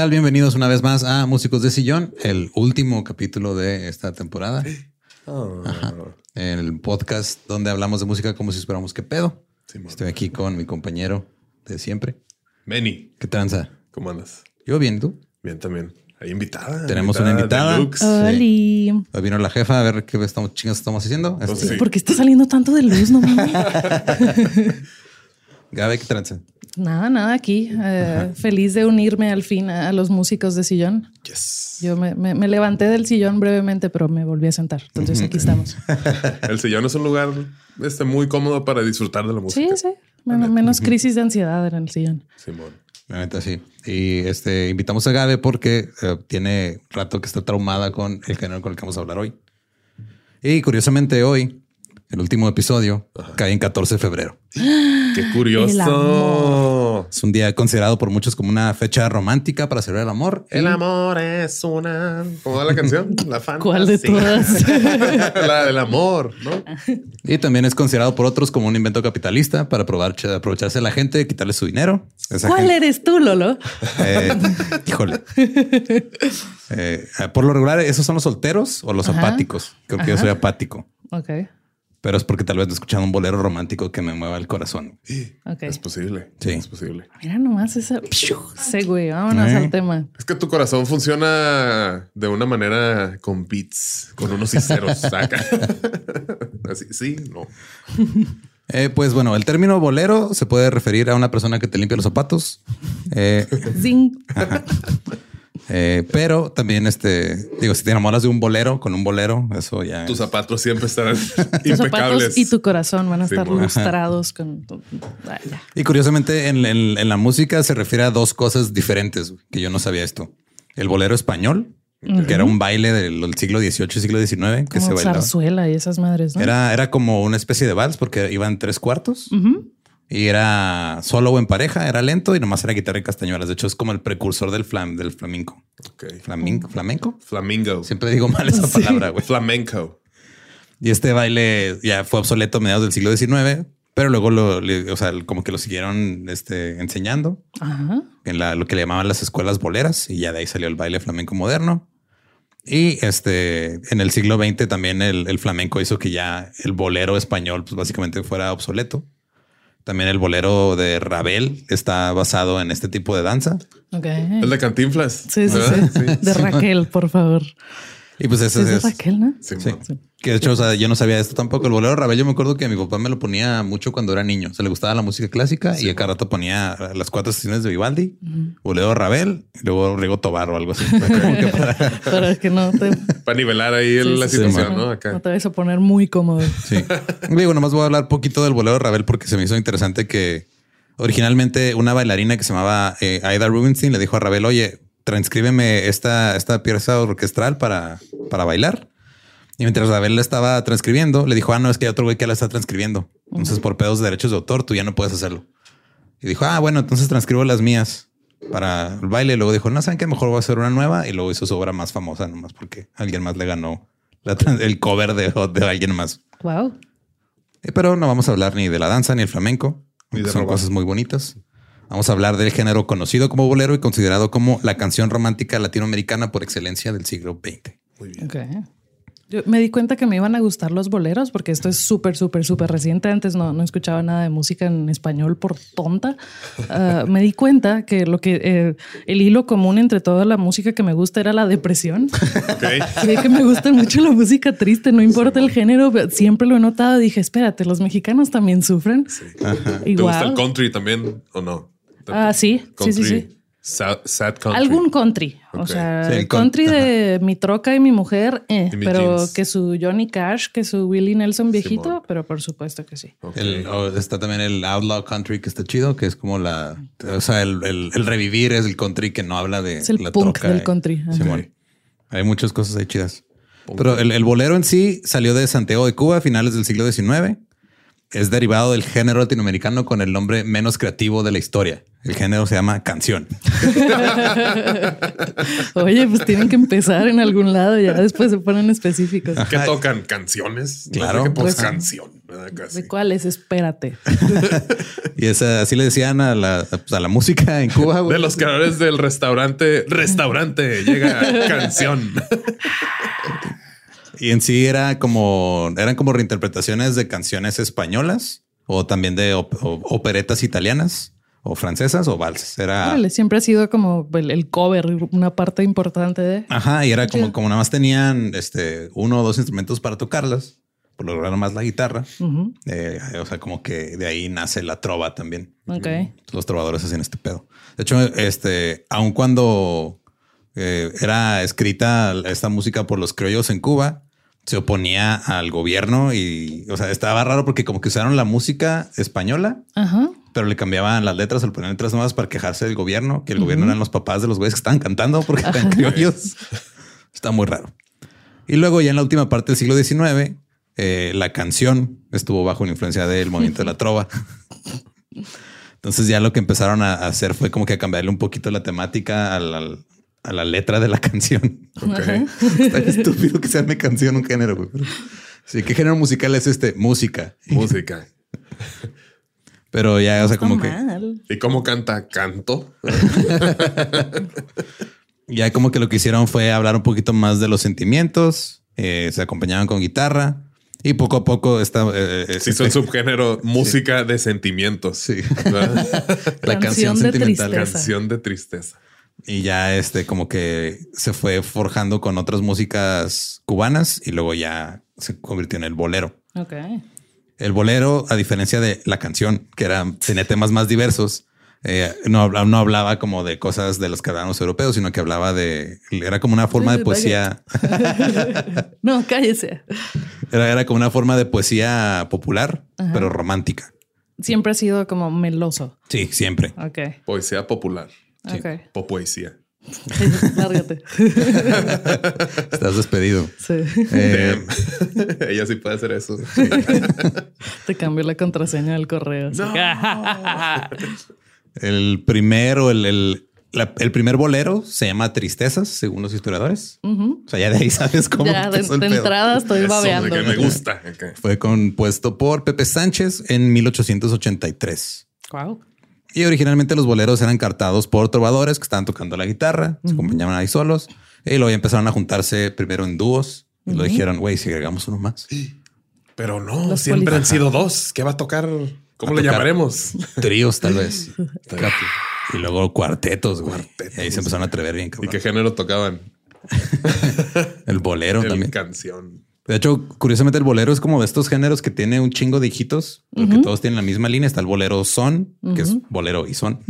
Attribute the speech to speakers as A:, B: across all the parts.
A: Tal? Bienvenidos una vez más a Músicos de Sillón, el último capítulo de esta temporada. Ajá. El podcast donde hablamos de música como si esperamos que pedo. Estoy aquí con mi compañero de siempre.
B: Meni.
A: ¿Qué tranza?
B: ¿Cómo andas?
A: Yo bien, ¿y ¿tú?
B: Bien también. Hay invitada.
A: Tenemos una invitada.
B: deluxe.
A: Sí. Hoy vino la jefa a ver qué estamos chingas estamos haciendo.
B: Pues
A: Este,
B: sí.
C: ¿Por qué está saliendo tanto de luz? No mames.
A: Gabe, ¿qué tranza?
C: nada, nada aquí. Eh, feliz de unirme al fin a, a los músicos de sillón.
B: Yes.
C: Yo me, me- me levanté del sillón brevemente, pero me volví a sentar. Entonces aquí estamos.
B: El sillón es un lugar este, muy cómodo para disfrutar de la
C: Sí,
B: música.
C: sí. Men- menos crisis de ansiedad en el sillón.
B: Simón.
A: La neta, sí. Y este invitamos a Gabe porque eh, tiene rato que está traumada con el género con el que vamos a hablar hoy. Y curiosamente hoy, el último episodio, cae en 14 de febrero.
B: Qué curioso.
A: Es un día considerado por muchos como una fecha romántica para celebrar el amor.
B: El
A: Y-
B: amor es una. ¿Cómo va la canción? La fantasía.
C: ¿Cuál de todas?
B: la del amor, ¿no?
A: Y también es considerado por otros como un invento capitalista para probar- aprovecharse de la gente, quitarle su dinero. Esa
C: ¿Cuál
A: gente-
C: eres tú, Lolo?
A: Eh, híjole. Eh, por lo regular, esos son los solteros o los
C: Ajá.
A: apáticos. Creo que yo soy apático,
C: Ok,
A: pero es porque tal vez no he escuchado un bolero romántico que me mueva el corazón.
B: Es posible.
A: Sí.
B: Es posible.
C: Mira nomás esa. Sí, güey. Vámonos
A: Eh.
C: al tema.
B: Es que tu corazón funciona de una manera con beats, con unos y ceros. saca. Así, sí, no.
A: Eh, pues bueno, el término bolero se puede referir a una persona que te limpia los zapatos. Eh,
C: Zing.
A: Eh, pero también, este, digo, si te enamoras de un bolero con un bolero, eso ya.
B: Tus
A: es-
B: zapatos siempre estarán
C: Tus
B: impecables.
C: zapatos y tu corazón van a estar lustrados con.
A: Y curiosamente, en, en- en la música se refiere a dos cosas diferentes que yo no sabía esto. El bolero español, que era un baile del, del siglo XVIII, siglo XIX, que se
C: Como
A: bailaba.
C: zarzuela y esas madres, ¿no?
A: Era, era como una especie de vals porque iban tres cuartos. Y era solo o en pareja, era lento y nomás era guitarra y castañuelas. De hecho, es como el precursor del flam, del flamenco.
B: Ok.
A: Flamingo, flamenco.
B: Flamingo.
A: Siempre digo mal esa palabra, güey.
B: Flamenco.
A: Y este baile ya fue obsoleto a mediados del siglo XIX, pero luego lo, le- o sea, como que lo siguieron este, enseñando
C: Ajá.
A: en la, lo que le llamaban las escuelas boleras y ya de ahí salió el baile flamenco moderno. Y este en el siglo XX también el, el flamenco hizo que ya el bolero español, pues básicamente fuera obsoleto. También el bolero de Ravel está basado en este tipo de danza.
C: Ok.
B: El de Cantinflas.
C: Sí, sí, sí. De Raquel, por favor.
A: Y pues
C: Sí,
A: eso
C: es
A: es,
C: Raquel, ¿no?
B: Sí,
A: Sí. Que de hecho, o sea, yo no sabía esto tampoco. El bolero de Ravel, yo me acuerdo que mi papá me lo ponía mucho cuando era niño. Se le gustaba la música clásica y a cada rato ponía las cuatro estaciones de Vivaldi, bolero de Ravel y luego Rigo Tobar o algo así. Que para-
C: Para que no te,
B: Para nivelar ahí
C: sí,
B: la
C: sí,
B: situación,
C: sí,
B: ¿no? Acá.
C: no te vayas a poner muy cómodo.
A: Sí. Digo, nomás voy a hablar poquito del bolero de Ravel porque se me hizo interesante que originalmente una bailarina que se llamaba eh, Aida Rubinstein le dijo a Ravel, oye, transcríbeme esta, esta pieza orquestral para, para bailar. Y mientras Ravel la estaba transcribiendo, le dijo, ah, no, es que hay otro güey que la está transcribiendo. Entonces, por pedos de derechos de autor, tú ya no puedes hacerlo. Y dijo, ah, bueno, entonces transcribo las mías para el baile. Y luego dijo, no, saben que mejor voy a hacer una nueva. Y luego hizo su obra más famosa, nomás porque alguien más le ganó la el cover de, de alguien más.
C: Wow.
A: Eh, Pero no vamos a hablar ni de la danza ni el flamenco.
B: Ni de
A: Son
B: robar.
A: cosas muy bonitas. Vamos a hablar del género conocido como bolero y considerado como la canción romántica latinoamericana por excelencia del siglo XX.
B: Muy bien.
C: Ok. Yo me di cuenta que me iban a gustar los boleros porque esto es súper, súper, súper reciente. Antes no, no escuchaba nada de música en español por tonta. Ah, me di cuenta que lo que eh, el hilo común entre toda la música que me gusta era la depresión.
B: Ok.
C: Sí, que me gusta mucho la música triste, no importa el género, pero siempre lo he notado. Dije, espérate, los mexicanos también sufren.
B: ¿Te
C: Igual.
B: gusta el country también o no?
C: Ah, sí, sí, sí, sí.
B: Sad, sad country.
C: Algún country, o sea,
A: Sí, el
C: country
A: con-
C: de mi troca y mi mujer, eh,
B: Y
C: pero
B: jeans.
C: que su Johnny Cash, que su Willie Nelson viejito,
B: Simón.
C: pero por supuesto que sí.
A: El- está también el outlaw country que está chido, que es como la, o sea, el, el- el revivir es el country que no habla de
C: Es el
A: la
C: punk
A: troca,
C: del
A: eh.
C: country.
A: Simón. Hay muchas cosas ahí chidas. Pero el, el bolero en sí salió de Santiago de Cuba a finales del siglo XIX. Es derivado del género latinoamericano con el nombre menos creativo de la historia. El género se llama canción.
C: Oye, pues tienen que empezar en algún lado, ya después se ponen específicos.
B: ¿Qué tocan? ¿Canciones?
A: Claro.
B: qué, pues,
C: Pues-
B: canción. ¿verdad? Casi.
C: ¿De cuáles? Espérate.
A: Y esa, así le decían a la, pues, a la música en Cuba. güey.
B: De los creadores del restaurante, restaurante, llega canción.
A: Y en sí era como, eran como reinterpretaciones de canciones españolas o también de op- operetas italianas o francesas o valses. Era,
C: Órale, siempre ha sido como el, el cover, una parte importante de.
A: ajá, y era como, como nada más tenían este uno o dos instrumentos para tocarlas, por lo general más la guitarra. Eh, o sea, como que de ahí nace la trova también.
C: Ok.
A: Los trovadores hacían este pedo. De hecho, este, aun cuando eh, era escrita esta música por los criollos en Cuba, se oponía al gobierno y, o sea, estaba raro porque como que usaron la música española,
C: Ajá.
A: pero le cambiaban las letras, le ponían letras nuevas para quejarse del gobierno, que el gobierno eran los papás de los güeyes que estaban cantando porque eran criollos. Está muy raro. Y luego ya en la última parte del siglo XIX, eh, la canción estuvo bajo la influencia del movimiento de la trova. Entonces ya lo que empezaron a hacer fue como que a cambiarle un poquito la temática a la, a la letra de la canción.
B: Ok.
A: Está estúpido que se llame canción un género. güey, Sí, ¿qué género musical es este? Música.
B: Música.
A: Pero ya, o sea, como que.
B: ¿Y cómo canta? Canto.
A: ya como que lo que hicieron fue hablar un poquito más de los sentimientos. eh, se acompañaban con guitarra y poco a poco esta, eh, eh,
B: el
A: este-
B: subgénero música de sentimientos.
A: Sí. la canción
C: Canción de
A: sentimental.
C: tristeza.
B: Canción de tristeza.
A: Y ya este como que se fue forjando con otras músicas cubanas y luego ya se convirtió en el bolero.
C: Ok.
A: El bolero, a diferencia de la canción, que era, tenía temas más diversos, eh, no, habla- no hablaba como de cosas de los los europeos, sino que hablaba de, era como una forma de
C: Sí,
A: poesía,
C: No, cállese.
A: era, era como una forma de poesía popular, pero romántica.
C: Siempre ha sido como meloso.
A: Sí, siempre.
C: Ok.
B: Poesía popular.
A: Sí.
C: Ok.
B: Popoesía.
C: Lárgate.
A: Estás despedido.
C: Sí.
A: Eh,
B: Damn. Ella sí puede hacer eso.
C: Te cambió la contraseña del correo. así.
A: el primero, el, el, la- el primer bolero se llama Tristezas, según los historiadores. O sea, ya de ahí sabes cómo
C: Ya de,
A: empezó el
C: de
A: pedo.
C: entrada estoy
B: Eso,
C: babeando.
B: de que me gusta.
A: Fue compuesto por Pepe Sánchez en 1883.
C: Wow.
A: Y originalmente los boleros eran cartados por trovadores que estaban tocando la guitarra, se acompañaban ahí solos. Y luego ya empezaron a juntarse primero en dúos. Y lo dijeron, güey, si agregamos uno más.
B: Pero no,
C: Los
B: siempre han sido dos. ¿Qué va a tocar? ¿Cómo
A: A
B: le
A: tocar.
B: llamaremos?
A: Tríos, tal vez. y luego cuartetos, güey.
B: Cuartetos.
A: Y ahí se empezaron a atrever bien,
B: ¿Y qué género tocaban?
A: El bolero
B: El
A: también.
B: canción.
A: De hecho, curiosamente, el bolero es como de estos géneros que tiene un chingo de hijitos, porque todos tienen la misma línea. Está el bolero son, que es bolero y son.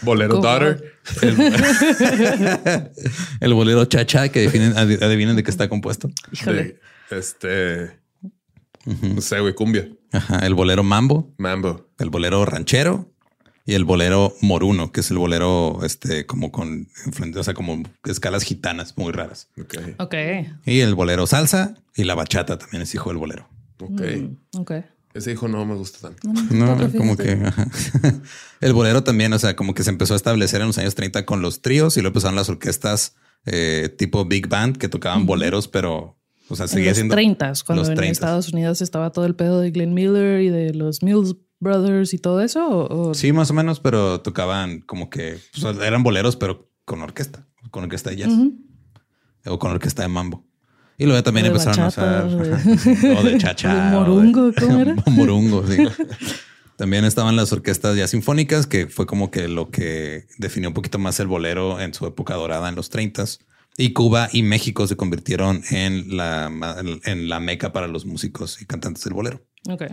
B: Bolero
C: ¿Cómo?
B: Daughter.
A: El bolero cha-cha, que definen, adi- adivinen de qué está compuesto.
B: De, este. No sé, güey, cumbia.
A: Ajá, el bolero mambo,
B: Mambo.
A: el bolero ranchero y el bolero moruno, que es el bolero este como con influencia, o sea, como escalas gitanas muy raras.
B: Ok.
C: Ok.
A: Y el bolero salsa y la bachata también es hijo del bolero.
B: Ok.
C: Ok.
B: Ese hijo no me gusta tanto.
A: No, como que ajá. el bolero también, o sea, como que se empezó a establecer en los años 30 con los tríos y luego empezaron las orquestas eh, tipo big band que tocaban boleros, pero o sea,
C: En
A: seguía
C: los
A: siendo
C: 30, cuando
A: los
C: en
A: 30s.
C: Estados Unidos estaba todo el pedo de Glenn Miller y de los Mills Brothers y todo eso. ¿o- o-
A: Sí, más o menos, pero tocaban como que pues, eran boleros, pero con orquesta, con orquesta de jazz o con orquesta de mambo. Y luego también
C: de
A: empezaron
C: bachata,
A: a usar o de chacha,
C: de
A: o de-
C: morungo, ¿cómo era?
A: morungo, sí. También estaban las orquestas ya sinfónicas, que fue como que lo que definió un poquito más el bolero en su época dorada en los 30 Y Cuba y México se convirtieron en la, en la meca para los músicos y cantantes del bolero.
C: Ok.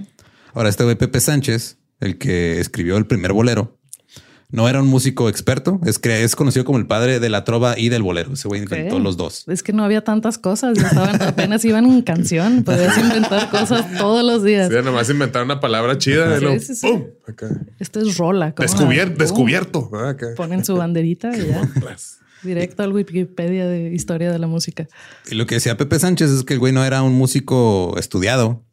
A: Ahora, este güey Pepe Sánchez, el que escribió el primer bolero, no era un músico experto, es, cre- es conocido como el padre de la trova y del bolero. Ese güey inventó los dos.
C: Es que no había tantas cosas. estaban- apenas iban en canción. Podías inventar cosas todos los días.
B: Sí, nomás inventar una palabra chida.
C: Sí,
B: luego,
C: sí, sí.
B: ¡pum! Acá.
C: Esto es rola.
B: descubierto. Ah, acá.
C: Ponen su banderita y ya. Directo al Wikipedia de historia de la música.
A: Y lo que decía Pepe Sánchez es que el güey no era un músico estudiado,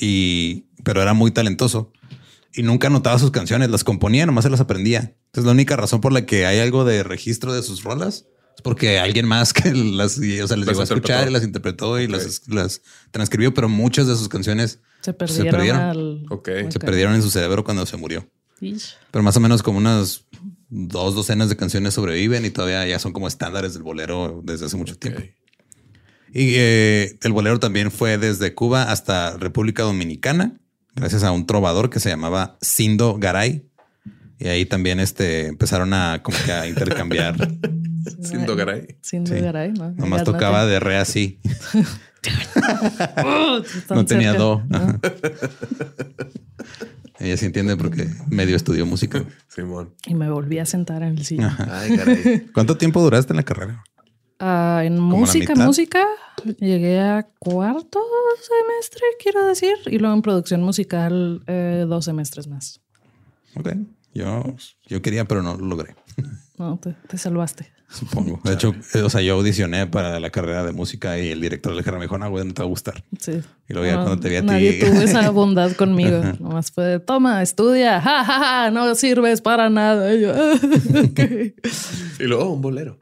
A: y, pero era muy talentoso y nunca anotaba sus canciones, las componía, nomás se las aprendía. Entonces la única razón por la que hay algo de registro de sus rolas es porque alguien más que las, y, o sea, les
B: Las
A: llegó a escuchar y las interpretó y las, las transcribió, pero muchas de sus canciones
C: Se perdieron.
A: perdieron.
C: al-
B: Ok.
A: se perdieron en su cerebro cuando se murió.
C: Ish.
A: Pero más o menos como unas dos docenas de canciones sobreviven y todavía ya son como estándares del bolero desde hace mucho tiempo. Y eh, el bolero también fue desde Cuba hasta República Dominicana, gracias a un trovador que se llamaba Sindo Garay. Y ahí también este, empezaron a como que a intercambiar.
B: Sin Dogaray.
C: Sin
A: Sí.
C: Dogaray, ¿no?
A: Nomás tocaba de re así. No tenía do. Ella sí entiende porque medio estudió música.
B: Simón.
C: Y me volví a sentar en el sillón.
B: Ay, caray.
A: ¿Cuánto tiempo duraste en la carrera?
C: Ah, en música, música, llegué a cuarto semestre, quiero decir, y luego en producción musical eh, dos semestres más.
A: Ok. Yo, yo quería, pero no lo logré.
C: No, te, te salvaste.
A: Supongo. De hecho, eh, o sea, yo audicioné para la carrera de música y el director le dijo, me dijo, no, güey, no te va a gustar.
C: Sí.
A: Y luego ya cuando te vi a ti-
C: Nadie tuvo esa bondad conmigo. Nomás fue de, toma, estudia, ja, ja, ja, no sirves para nada. Y yo, "Ah, ok".
B: Y luego un bolero.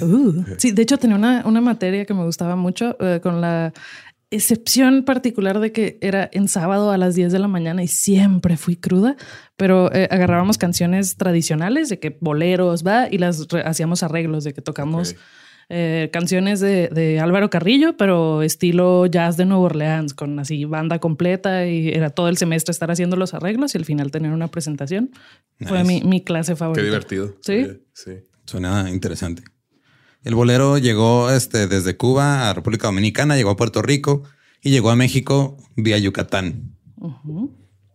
C: Uh, Sí, de hecho tenía una, una materia que me gustaba mucho eh, con la excepción particular de que era en sábado a las 10 de la mañana y siempre fui cruda, pero eh, agarrábamos canciones tradicionales de que boleros, va, y las hacíamos arreglos de que tocamos eh, canciones de, de Álvaro Carrillo, pero estilo jazz de Nueva Orleans, con así banda completa y era todo el semestre estar haciendo los arreglos y al final tener una presentación. Fue mi, mi clase favorita.
B: Qué divertido.
C: Sí.
B: Sí.
A: Suena interesante. El bolero llegó este, desde Cuba a República Dominicana, llegó a Puerto Rico y llegó a México vía Yucatán.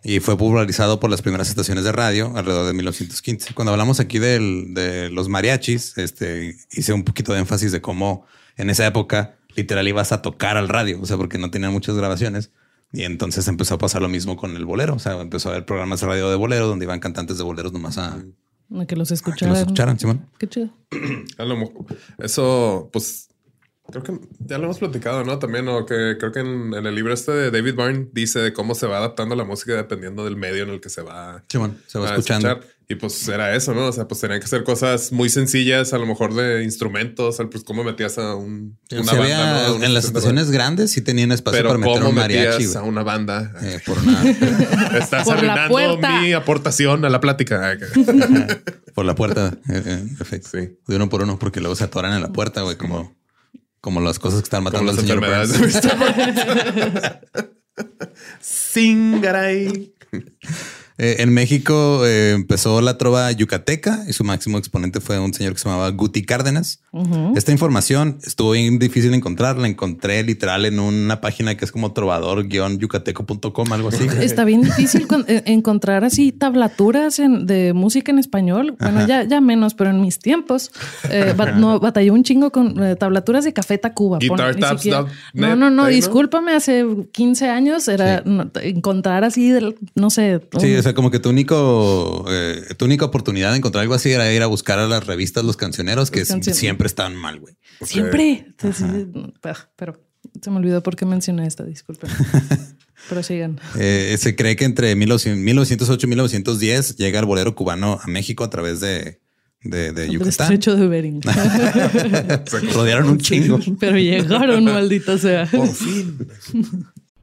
A: Y fue popularizado por las primeras estaciones de radio alrededor de 1915. Cuando hablamos aquí del- de los mariachis, este, hice un poquito de énfasis de cómo en esa época literal ibas a tocar al radio, o sea, porque no tenían muchas grabaciones. Y entonces empezó a pasar lo mismo con el bolero. O sea, empezó a haber programas de radio de bolero donde iban cantantes de boleros nomás a,
C: Que los
A: Que
C: escucharan.
A: los escucharan, Simón.
C: Qué chido.
B: A lo mejor- Eso, pues, creo que ya lo hemos platicado, ¿no? También, o que creo que en, en el libro este de David Byrne dice de cómo se va adaptando la música dependiendo del medio en el que se va,
A: Simón, se va
B: a
A: escuchando.
B: escuchar. Y pues era eso, ¿no? O sea, pues tenían que ser cosas muy sencillas, a lo mejor de instrumentos, pues cómo metías a un,
A: Sí,
B: una banda, ¿no? Una
A: en las estaciones grandes sí tenían espacio
B: Pero
A: para meter
B: cómo
A: un mariachi.
B: metías a una banda.
A: Eh, por,
B: Estás
C: Por
B: arruinando mi aportación a la plática.
A: por la puerta. eh, eh, perfecto.
B: Sí.
A: De uno por uno, porque luego se atoran en la puerta, güey, como, como las cosas que están
B: Como
A: matando
B: las
A: al señor
B: enfermedades.
A: Burns. Eh, en México eh, empezó la trova yucateca y su máximo exponente fue un señor que se llamaba Guti Cárdenas. Esta información estuvo bien difícil de encontrar. La encontré literal en una página que es como trovador-yucateco.com, algo así.
C: Está bien difícil con- eh, encontrar así tablaturas en- de música en español. Bueno, ya, ya menos, pero en mis tiempos eh, ba- no, batallé un chingo con eh, tablaturas de Café Tacuba.
B: Guitar dot
C: No, no, no, discúlpame, hace 15 años era no, encontrar así, del- no sé.
A: Sí, sea, como que tu único, eh, tu única oportunidad de encontrar algo así era ir a buscar a las revistas Los Cancioneros, que siempre estaban mal, güey.
C: Siempre. Ah, Pero se me olvidó por qué mencioné esto, disculpen. pero sigan.
A: Eh, se cree que entre 1900 1908 y 1910 llega el bolero cubano a México a través de, de, de Yucatán.
C: estrecho de Bering.
A: Rodearon un chingo.
C: pero llegaron, maldita sea.
B: Por fin.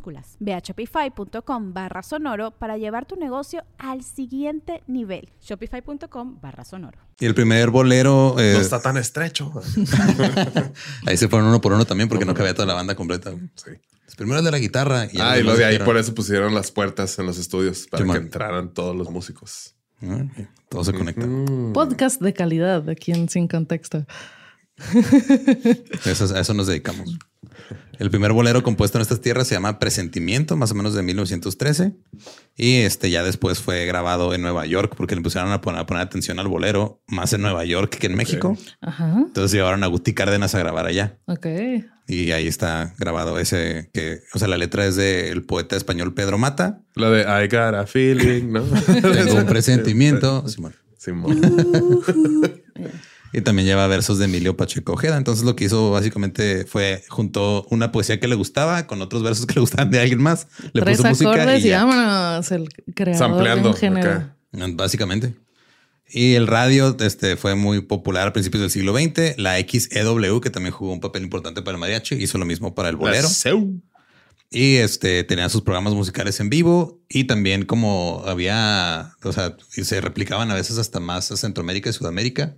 D: minúsculas.
E: Ve a shopify.com barra sonoro para llevar tu negocio al siguiente nivel.
D: Shopify.com barra sonoro.
A: Y el primer bolero, eh,
B: No está tan estrecho.
A: ahí se fueron uno por uno también porque no cabía toda la banda completa.
B: Sí.
A: Pues primero el de la guitarra. Y
B: Ah, y lo de ahí por eso pusieron las puertas en los estudios para que entraran todos los músicos.
A: "Ah, Todo se conecta.
B: Mm.
C: Podcast de calidad aquí en Sin Contexto.
A: Eso, a eso nos dedicamos. El primer bolero compuesto en estas tierras se llama Presentimiento, más o menos de 1913. Y este ya después fue grabado en Nueva York porque le empezaron a poner, a poner atención al bolero más en Nueva York que en México.
C: Ajá.
A: Entonces llevaron a Guti Cárdenas a grabar allá.
C: Ok.
A: Y ahí está grabado ese que, o sea, la letra es del poeta español Pedro Mata.
B: La de I got a feeling, ¿no?
A: Tengo un presentimiento. Simón.
B: Simón.
A: Y también lleva versos de Emilio Pacheco Ojeda. Entonces lo que hizo básicamente fue juntó una poesía que le gustaba con otros versos que le gustaban de alguien más. Le
C: Tres
A: puso música
C: acordes
A: y
C: y,
A: ya.
C: vámonos. El creador
B: Sampleando,
C: de un género.
B: acá.
A: Básicamente. Y el radio este, fue muy popular a principios del siglo XX. La XEW, que también jugó un papel importante para el mariachi, hizo lo mismo para el bolero. Y este tenía sus programas musicales en vivo y también como había, o sea, y se replicaban a veces hasta más a Centroamérica y Sudamérica.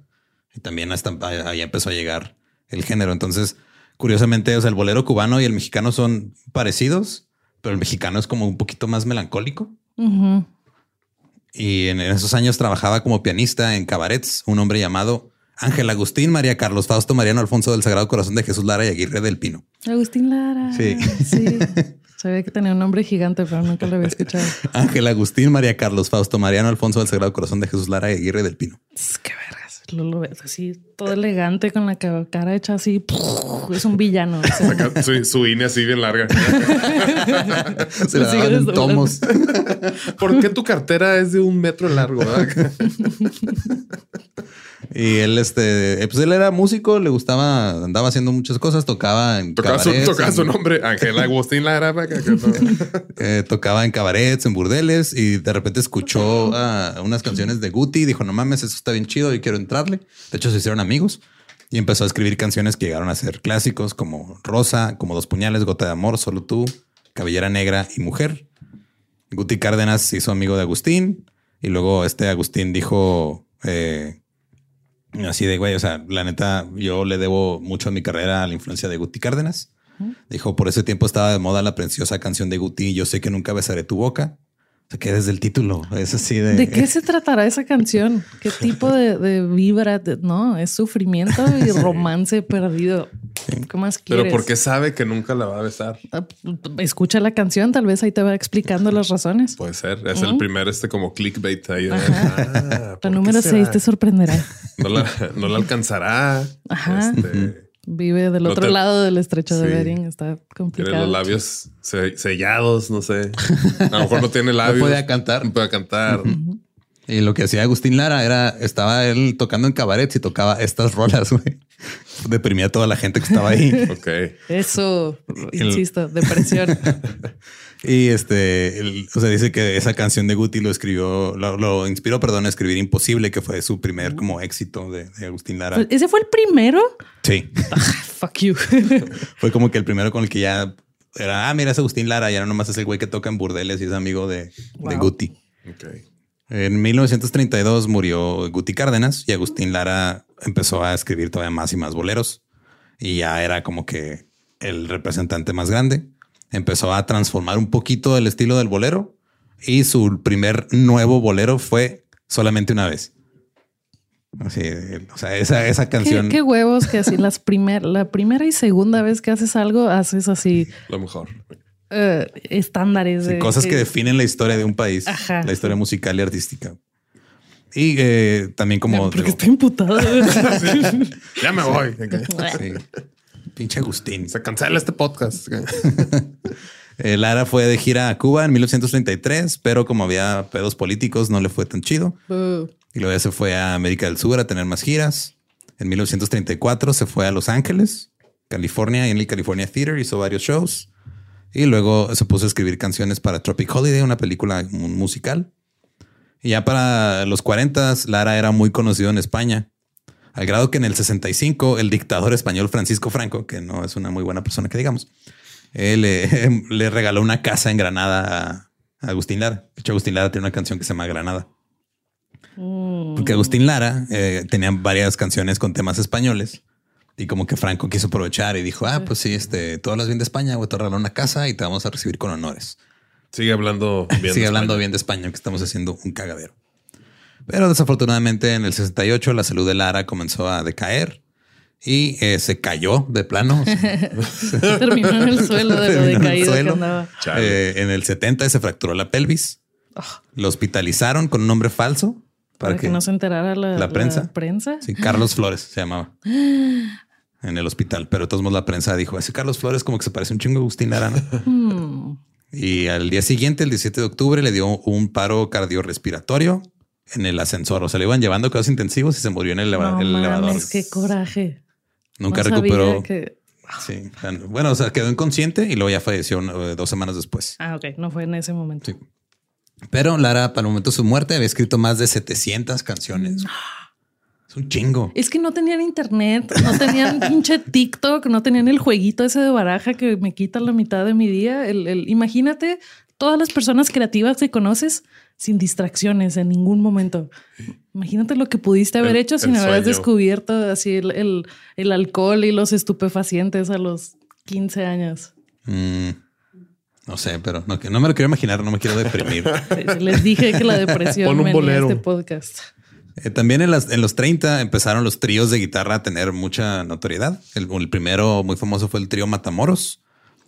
A: Y también hasta ahí empezó a llegar el género. Entonces, curiosamente, o sea, el bolero cubano y el mexicano son parecidos, pero el mexicano es como un poquito más melancólico. Y en esos años trabajaba como pianista en cabarets, un hombre llamado Ángel Agustín, María Carlos Fausto, Mariano Alfonso del Sagrado Corazón de Jesús Lara y Aguirre del Pino.
C: Agustín Lara.
A: Sí.
C: Sí. Sabía que tenía un nombre gigante, pero nunca lo había escuchado.
A: Ángel Agustín, María Carlos Fausto, Mariano Alfonso del Sagrado Corazón de Jesús Lara y Aguirre del Pino.
C: Tss, Qué vergas. Lo, lo ves así, todo elegante, con la ca- cara hecha así. Es un villano. o sea.
B: Acá su, su INE así bien larga.
A: Se la daban en tomos.
B: ¿Por qué tu cartera es de un metro largo?
A: Y él, este, eh, pues él era músico, le gustaba, andaba haciendo muchas cosas, tocaba en
B: Tocaba su,
A: cabarets,
B: tocaba su
A: en-
B: nombre, Ángel Agustín Lara.
A: eh, tocaba en cabarets, en burdeles y de repente escuchó ah, unas canciones de Guti y dijo, no mames, eso está bien chido y quiero entrarle. De hecho, se hicieron amigos y empezó a escribir canciones que llegaron a ser clásicos como Rosa, como Dos Puñales, Gota de Amor, Solo Tú, Cabellera Negra y Mujer. Guti Cárdenas se hizo amigo de Agustín y luego este Agustín dijo eh, así de güey, o sea, la neta, yo le debo mucho a mi carrera a la influencia de Guti Cárdenas. Dijo, por ese tiempo estaba de moda la preciosa canción de Guti, Yo sé que nunca besaré tu boca. O sea, que desde el título es así de...
C: ¿De qué se tratará esa canción? ¿Qué tipo de, de vibra? no, es sufrimiento y romance perdido. ¿Qué más quieres?
B: Pero porque sabe que nunca la va a besar.
C: Ah, Escucha la canción, tal vez ahí te va explicando las razones.
B: Puede ser. Es el primer este como clickbait ahí. de, ah,
C: La
B: ¿por qué
C: número
B: será?
C: 6 te sorprenderá.
B: No la, no la alcanzará.
C: Ajá.
B: Este,
C: Vive del
B: No
C: otro
B: te-
C: lado del estrecho de
B: Sí.
C: Bering. Está
B: tiene
C: complicado.
B: los labios se- sellados, no sé. A lo mejor no tiene labios.
A: podía cantar.
B: No puede cantar.
A: Y lo que hacía Agustín Lara era, estaba él tocando en cabarets y tocaba estas rolas, güey. Deprimía a toda la gente que estaba ahí.
B: Ok.
C: Eso, insisto, depresión.
A: Y este, el- o sea, dice que esa canción de Guti lo escribió, lo, lo inspiró, perdón, a escribir Imposible, que fue su primer como éxito de, de Agustín Lara.
C: Pues, ¿Ese fue el primero?
A: Sí,
C: Fuck you.
A: fue como que el primero con el que ya era, ah, mira, es Agustín Lara, ya no nomás es el güey que toca en burdeles y es amigo de, de. Guti.
B: Ok.
A: En 1932 murió Guti Cárdenas y Agustín Lara empezó a escribir todavía más y más boleros y ya era como que el representante más grande. Empezó a transformar un poquito el estilo del bolero y su primer nuevo bolero fue solamente una vez. Así, o sea, esa, esa
C: ¿Qué,
A: canción.
C: qué huevos que así las primer, la primera y segunda vez que haces algo, haces así
B: Lo mejor.
C: Eh, estándares
A: Sí,
C: de
A: cosas que definen la historia de un país,
C: Ajá,
A: la historia musical y artística. Y eh, también como...
C: Porque está imputado.
B: Ya me voy.
A: Sí. Pinche Agustín.
B: Se cancela este podcast.
A: Eh, Lara fue de gira a Cuba en 1933, pero como había pedos políticos, no le fue tan chido.
C: Uh,
A: Y luego ya se fue a América del Sur a tener más giras. En 1934 se fue a Los Ángeles, California, y en el California Theater hizo varios shows. Y luego se puso a escribir canciones para Tropic Holiday, una película mu- musical. Y ya para los 40, Lara era muy conocido en España. Al grado que en el 65, el dictador español Francisco Franco, que no es una muy buena persona que digamos, él le, le regaló una casa en Granada a Agustín Lara. De hecho, Agustín Lara tiene una canción que se llama Granada.
C: mm.
A: Porque Agustín Lara eh, tenía varias canciones con temas españoles y como que Franco quiso aprovechar y dijo, ah, pues sí, este, tú hablas bien de España, voy a te regalar una casa y te vamos a recibir con honores.
B: Sigue hablando bien.
A: Sigue
B: de
A: hablando
B: España.
A: bien de España, que estamos haciendo un cagadero. Pero desafortunadamente en el 68 la salud de Lara comenzó a decaer y eh, se cayó de plano.
C: Terminó en el suelo de lo
A: Terminó en el
C: decaído que andaba.
A: Eh, en el 70 se fracturó la pelvis. Lo hospitalizaron con un nombre falso
C: Para, que, no se enterara la,
A: la prensa.
C: prensa.
A: Sí, Carlos Flores se llamaba en el hospital, pero de todos modos la prensa dijo ese Carlos Flores como que se parece un chingo a Agustín Lara. ¿no?".
C: Hmm.
A: Y al día siguiente, el 17 de octubre, le dio un paro cardiorrespiratorio en el ascensor. O sea, le iban llevando a cuidados intensivos y se murió en el, eleva-
C: No
A: el elevador.
C: mames, qué coraje.
A: Nunca
C: No
A: recuperó.
C: que-
A: Sí, bueno, o sea, quedó inconsciente y luego ya falleció eh, dos semanas después.
C: Ah, ok, no fue en ese momento.
A: Sí. Pero Lara, para el momento de su muerte, había escrito más de 700 canciones. Es un chingo.
C: Es que no tenían internet, no tenían pinche TikTok, no tenían el jueguito ese de baraja que me quita la mitad de mi día. El, el- imagínate todas las personas creativas que conoces sin distracciones en ningún momento. Imagínate lo que pudiste haber
B: El-
C: hecho sin haber descubierto así el, el- alcohol y los estupefacientes a los 15 años.
A: Mm, no sé, pero no, no me lo quiero imaginar, no me quiero deprimir.
C: Les dije que la depresión
B: Pon un
C: este podcast.
A: Eh, también en, las, en los 30 empezaron los tríos de guitarra a tener mucha notoriedad. El, el primero muy famoso fue el trío Matamoros,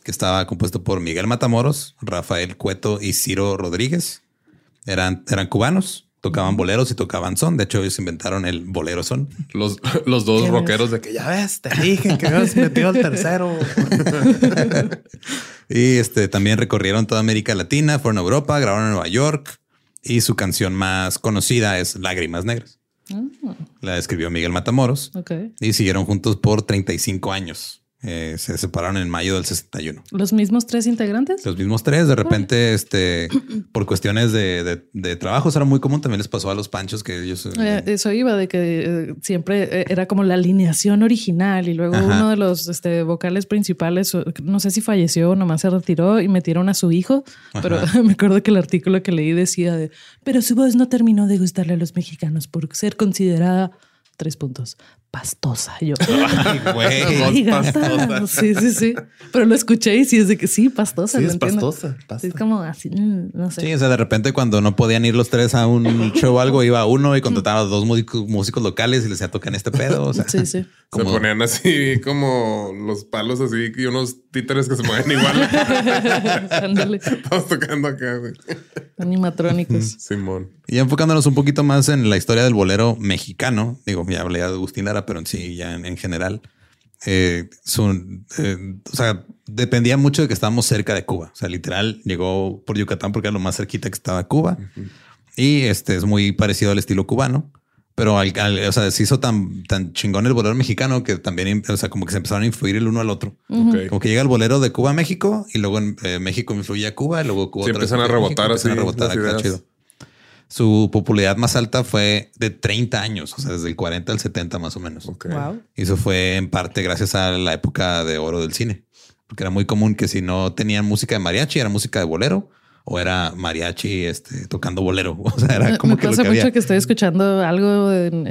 A: que estaba compuesto por Miguel Matamoros, Rafael Cueto y Ciro Rodríguez. Eran, eran cubanos, tocaban boleros y tocaban son. De hecho, ellos inventaron el bolero son.
B: Los, los dos
C: ¿Qué
B: rockeros de que ya ves, te dije que habías metido al tercero.
A: Y este también recorrieron toda América Latina, fueron a Europa, grabaron en Nueva York y su canción más conocida es Lágrimas Negras. La escribió Miguel Matamoros
C: Ok.
A: y siguieron juntos por 35 años. Eh, se separaron en mayo del 61.
C: ¿Los mismos tres integrantes?
A: Los mismos tres, de repente, este, por cuestiones de, de, de trabajo, era muy común. También les pasó a los panchos que ellos.
C: Eh, eso iba de que eh, siempre era como la alineación original y luego uno de los este, vocales principales, no sé si falleció o nomás se retiró y metieron a su hijo, pero me acuerdo que el artículo que leí decía de, pero su voz no terminó de gustarle a los mexicanos por ser considerada tres puntos, pastosa. Yo, ay, güey. pastosa. Sí, sí, sí. Pero lo escuché y sí es de que sí, pastosa.
B: Sí, es pastosa.
C: es como así, mm, no sé.
A: Sí, o sea, de repente cuando no podían ir los tres a un show o algo, iba uno y contrataba a dos músicos, músicos locales y les decía tocan este pedo. O sea,
C: sí, sí.
B: Se ponían así como los palos así y unos títeres que se mueven igual. Ándale. Estamos tocando acá, güey.
C: Animatrónicos.
B: Simón.
A: Y enfocándonos un poquito más en la historia del bolero mexicano, digo, ya hablé de Agustín Lara, pero en sí, ya en, general, eh, son, eh, o sea, dependía mucho de que estábamos cerca de Cuba. O sea, literal, llegó por Yucatán porque era lo más cerquita que estaba Cuba. Y este es muy parecido al estilo cubano. Pero al, o sea, se hizo tan, tan chingón el bolero mexicano que también, o sea, como que se empezaron a influir el uno al otro. Como que llega el bolero de Cuba a México y luego en eh, México influye a Cuba y luego Cuba.
B: Sí, empiezan a rebotar así. A rebotar chido.
A: Su popularidad más alta fue de 30 años, o sea, desde el 40 al 70 más o menos. Y eso fue en parte gracias a la época de oro del cine, porque era muy común que si no tenían música de mariachi, era música de bolero o era mariachi este, tocando bolero. O sea, era como
C: Me
A: que
C: pasa
A: lo
C: que
A: mucho
C: que estoy escuchando algo en,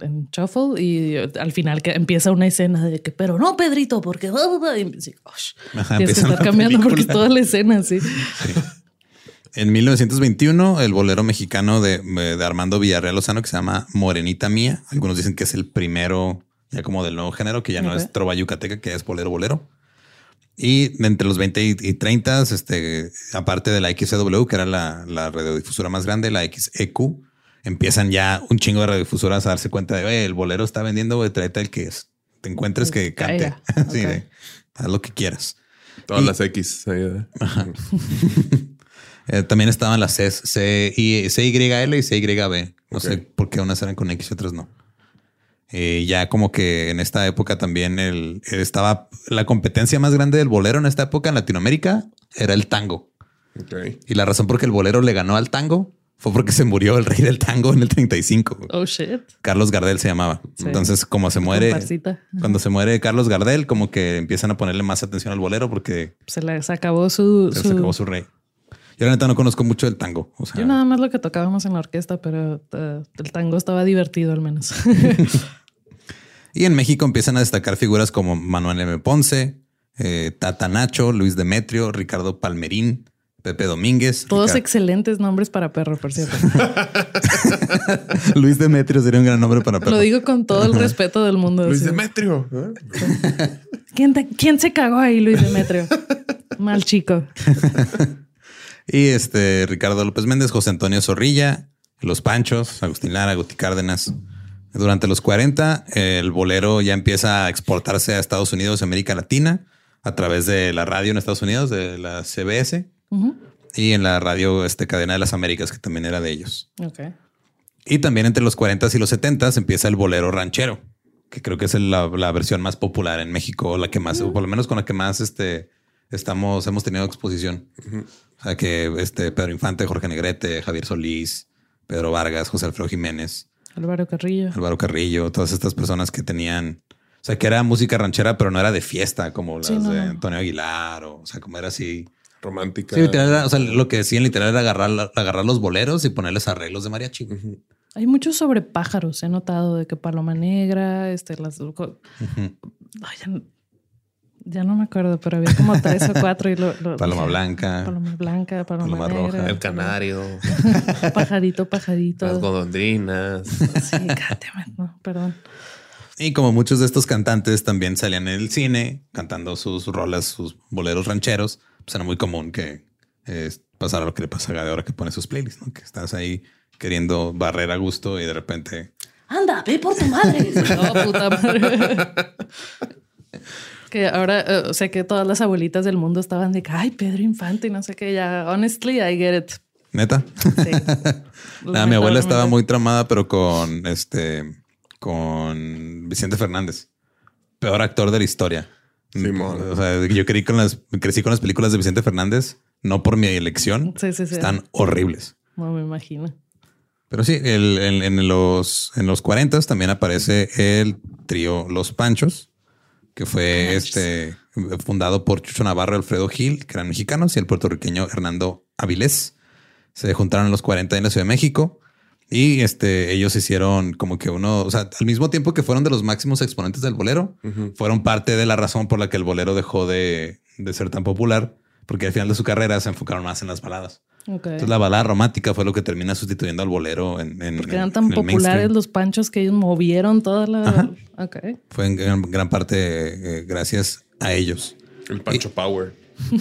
C: en, Shuffle y al final que empieza una escena de que, pero no, Pedrito, porque y, sí, tienes que estar cambiando porque es toda la escena, sí. sí.
A: En 1921, el bolero mexicano de, Armando Villarreal Lozano, que se llama Morenita Mía. Algunos dicen que es el primero ya como del nuevo género, que ya no es trova yucateca, que es bolero bolero. Y entre los 20 y 30, este, aparte de la XW, que era la, la radiodifusora más grande, la XEQ, empiezan ya un chingo de radiodifusoras a darse cuenta de, el bolero está vendiendo, güey, tráete el que es, te encuentres que cante. sí, haz lo que quieras.
B: Todas las X.
A: Eh, también estaban las C, C, y, CYL y CYB. No sé por qué unas eran con X y otras no. Eh, ya como que en esta época también el, estaba la competencia más grande del bolero en esta época en Latinoamérica era el tango. Y la razón por que el bolero le ganó al tango fue porque se murió el rey del tango en el 35.
C: Oh shit.
A: Carlos Gardel se llamaba. Entonces, como se muere, cuando se muere Carlos Gardel, como que empiezan a ponerle más atención al bolero porque
C: se les acabó su,
A: se acabó su rey. Yo la neta no conozco mucho el tango.
C: Yo nada más lo que tocábamos en la orquesta, pero eh, el tango estaba divertido al menos.
A: y en México empiezan a destacar figuras como Manuel M. Ponce, eh, Tata Nacho, Luis Demetrio, Ricardo Palmerín, Pepe Domínguez.
C: Todos excelentes nombres para perro, por cierto.
A: Luis Demetrio sería un gran nombre para perro.
C: Lo digo con todo el respeto del mundo.
B: Luis Demetrio.
C: ¿Quién, ¿Quién se cagó ahí, Luis Demetrio? Mal chico.
A: Y este Ricardo López Méndez, José Antonio Zorrilla, Los Panchos, Agustín Lara, Guti Cárdenas. Durante los 40, el bolero ya empieza a exportarse a Estados Unidos y América Latina a través de la radio en Estados Unidos, de la CBS, y en la radio este, Cadena de las Américas, que también era de ellos. Y también entre los 40 y los 70 empieza el bolero ranchero, que creo que es la, versión más popular en México, la que más, o por lo menos con la que más este, estamos, hemos tenido exposición. O sea que este Pedro Infante, Jorge Negrete, Javier Solís, Pedro Vargas, José Alfredo Jiménez,
C: Álvaro Carrillo,
A: Álvaro Carrillo, todas estas personas que tenían, o sea, que era música ranchera, pero no era de fiesta como las de Antonio Aguilar o, o sea, como era así
B: romántica.
A: Sí, literal, o sea, lo que decían literal era agarrar, agarrar los boleros y ponerles arreglos de mariachi.
C: Hay mucho sobre pájaros. He notado de que Paloma Negra, este, las. Ya no me acuerdo, pero había como tres o cuatro. Y lo,
A: paloma blanca.
C: Paloma blanca, paloma, roja.
B: El canario.
C: pajarito, pajarito.
B: Las golondrinas.
C: Sí, no, perdón.
A: Y como muchos de estos cantantes también salían en el cine cantando sus rolas, sus boleros rancheros, pues era muy común que eh, pasara lo que le pasa a ahora que pone sus playlists, ¿no? Que estás ahí queriendo barrer a gusto y de repente...
C: Anda, ve por tu madre. no, puta madre. Que ahora, eh, o sea, que todas las abuelitas del mundo estaban de que, ay, Pedro Infante y no sé qué, ya, honestly, I get it.
A: Neta. Sí. mi abuela estaba muy tramada, pero con este, con Vicente Fernández, peor actor de la historia. o sea, yo creí con las, crecí con las películas de Vicente Fernández, no por mi elección.
C: Sí, sí, sí.
A: Están horribles.
C: No me imagino.
A: Pero sí, en, los, en los 40 también aparece el trío Los Panchos, que fue este fundado por Chucho Navarro y Alfredo Gil, que eran mexicanos, y el puertorriqueño Hernando Avilés. Se juntaron en los 40 en la Ciudad de México y este, ellos hicieron como que uno, o sea, al mismo tiempo que fueron de los máximos exponentes del bolero, fueron parte de la razón por la que el bolero dejó de, de ser tan popular, porque al final de su carrera se enfocaron más en las baladas. Entonces la balada romántica fue lo que termina sustituyendo al bolero en, en
C: Porque eran tan populares los panchos que ellos movieron toda la...
A: Fue en gran, parte eh, gracias a ellos.
B: El Pancho Power.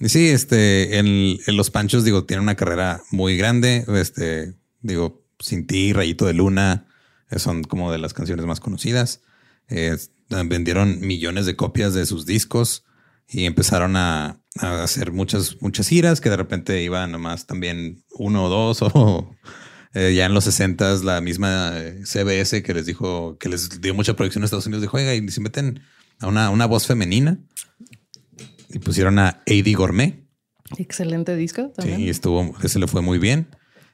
A: sí, este, en, los panchos, digo, tiene una carrera muy grande. Este, digo, Sin ti, Rayito de Luna, eh, son como de las canciones más conocidas. Eh, vendieron millones de copias de sus discos y empezaron a, hacer muchas, muchas giras que de repente iban nomás también uno o dos o eh, ya en los 60 la misma eh, CBS que les dijo que les dio mucha proyección a Estados Unidos de juega y se meten a una, una voz femenina y pusieron a A.D. Gourmet.
C: Excelente disco.
A: También. Sí, estuvo, ese le fue muy bien.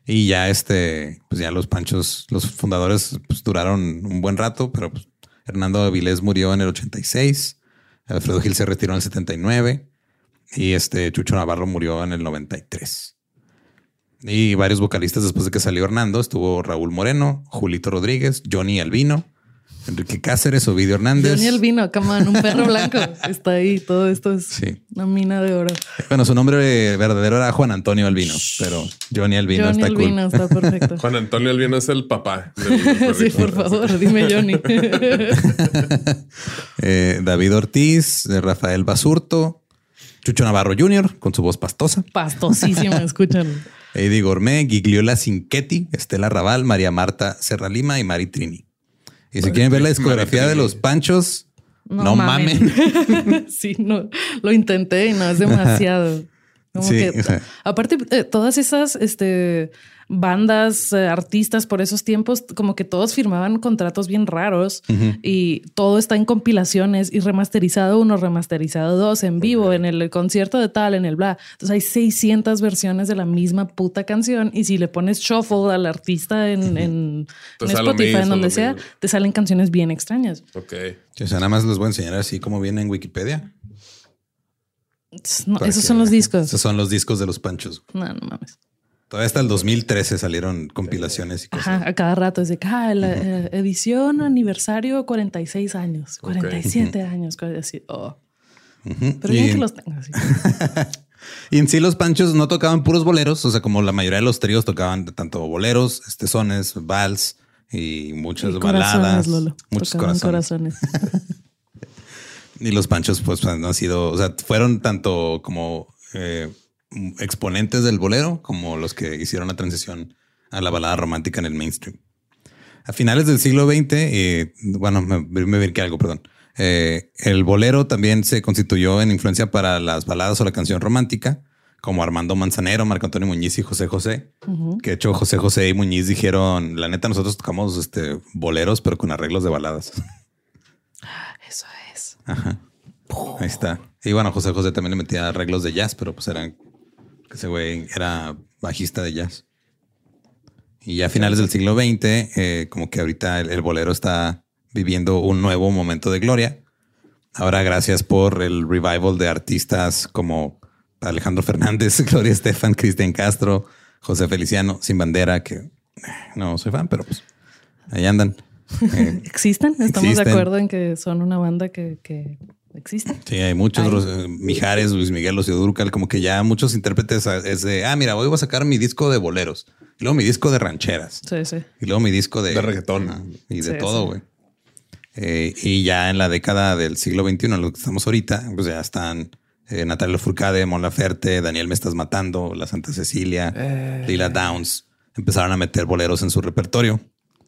A: Y ya este, pues ya los panchos, los fundadores pues, duraron un buen rato, pero pues, Hernando Avilés murió en el 86. Alfredo Gil se retiró en el 79 y este Chucho Navarro murió en el 93. Y varios vocalistas después de que salió Hernando estuvo Raúl Moreno, Julito Rodríguez, Johnny Albino, Enrique Cáceres, Ovidio Hernández.
C: Johnny Albino, camán, un perro blanco. Está ahí, todo esto es una mina de oro.
A: Bueno, su nombre verdadero era Juan Antonio Albino, pero Johnny Albino
C: Johnny
A: está
C: Albino está perfecto.
B: Juan Antonio Albino es el papá.
C: sí, por favor, dime Johnny.
A: Eh, David Ortiz, Rafael Basurto, Chucho Navarro Jr. con su voz pastosa.
C: Pastosísima, escuchan.
A: Eddie Gourmet, Gigliola Cinquetti, Estela Raval, María Marta Serra Lima y Mari Trini. Y si quieren ver la discografía de los Panchos, no, mamen.
C: sí, no, lo intenté y no es demasiado. sí, aparte, eh, todas esas, este, bandas, eh, artistas por esos tiempos, como que todos firmaban contratos bien raros y todo está en compilaciones y remasterizado uno, remasterizado dos, en vivo, en el concierto de tal, en el bla. Entonces hay 600 versiones de la misma puta canción y si le pones shuffle al artista en, Spotify, en donde sea, te salen canciones bien extrañas.
B: Ok.
A: O sea, nada más les voy a enseñar así como viene en Wikipedia.
C: Esos son los discos.
A: Esos son los discos de los panchos.
C: No, no mames.
A: Todavía hasta el 2013 salieron compilaciones y cosas.
C: Ajá, a cada rato es de ah, la eh, edición aniversario 46 años, 47 años, así. Oh. Pero bien que los tengo así.
A: y en sí los panchos no tocaban puros boleros, o sea, como la mayoría de los tríos tocaban tanto boleros, estesones, vals y muchas baladas, muchos corazones. corazones. y los panchos pues han sido, o sea, fueron tanto como eh, exponentes del bolero como los que hicieron la transición a la balada romántica en el mainstream. A finales del siglo XX, eh, bueno, me, me que algo, perdón. Eh, el bolero también se constituyó en influencia para las baladas o la canción romántica, como Armando Manzanero, Marco Antonio Muñiz y José José. Que de hecho José José y Muñiz dijeron, la neta, nosotros tocamos este, boleros, pero con arreglos de baladas. Ajá. Ahí está. Y bueno, José José también le metía arreglos de jazz, pero pues eran ese güey era bajista de jazz. Y ya a finales del siglo XX, eh, como que ahorita el, bolero está viviendo un nuevo momento de gloria. Ahora, gracias por el revival de artistas como Alejandro Fernández, Gloria Estefan, Cristian Castro, José Feliciano, Sin Bandera, que eh, no soy fan, pero pues ahí andan.
C: Eh, ¿Existen? Estamos de acuerdo en que son una banda que existe.
A: Sí, hay muchos, Mijares, Luis Miguel, Lucio Durcal, como que ya muchos intérpretes es de, ah, mira, hoy voy a sacar mi disco de boleros, y luego mi disco de rancheras.
C: Sí, sí.
A: Y luego mi disco de...
B: De reggaetón.
A: y de todo, güey. Eh, y ya en la década del siglo XXI, en lo que estamos ahorita, pues ya están eh, Natalia Furcade, Mon Laferte, Daniel Me Estás Matando, La Santa Cecilia, eh. Lila Downs. Empezaron a meter boleros en su repertorio.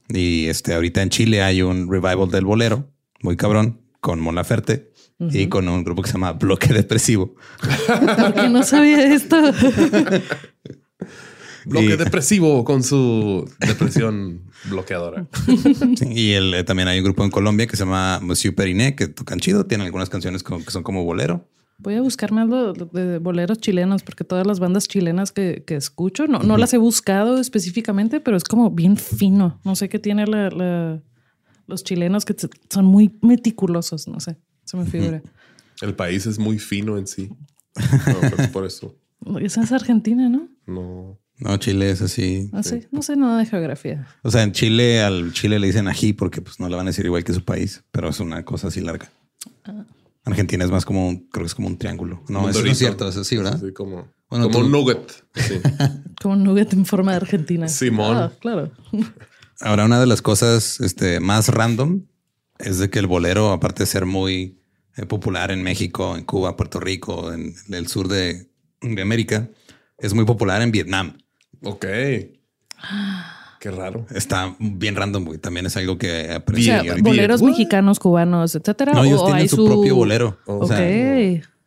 A: Y este, ahorita en Chile hay un revival del bolero, muy cabrón, con Mon Laferte y con un grupo que se llama Bloque Depresivo.
C: ¿Por qué no sabía esto?
B: Bloque depresivo con su depresión bloqueadora.
A: y el, eh, también hay un grupo en Colombia que se llama Monsieur Periné, que tocan chido. Tienen algunas canciones que son como bolero.
C: Voy a buscar más de boleros chilenos porque todas las bandas chilenas que, escucho, no, no las he buscado específicamente, pero es como bien fino. No sé qué tiene los chilenos que son muy meticulosos, no sé, se me figura.
B: El país es muy fino en sí. No, por eso.
C: Esa es Argentina, ¿no?
B: No.
A: No, Chile es así.
C: No sé, no sé nada de geografía.
A: O sea, en Chile al Chile le dicen ají porque pues no le van a decir igual que su país, pero es una cosa así larga. Ah. Argentina es más como, un, creo que es como un triángulo. No, eso no es cierto, eso sí, ¿verdad?
B: como, como un nugget.
C: como un nugget en forma de Argentina.
B: Simón. Ah,
C: claro.
A: Ahora, una de las cosas este, más random es de que el bolero, aparte de ser muy eh, popular en México, en Cuba, Puerto Rico, en el sur de, de América, es muy popular en Vietnam.
B: Ok. Qué raro.
A: Está bien random, güey. También es algo que aprendí.
C: boleros mexicanos, cubanos, etcétera.
A: No, ellos tienen su, propio bolero.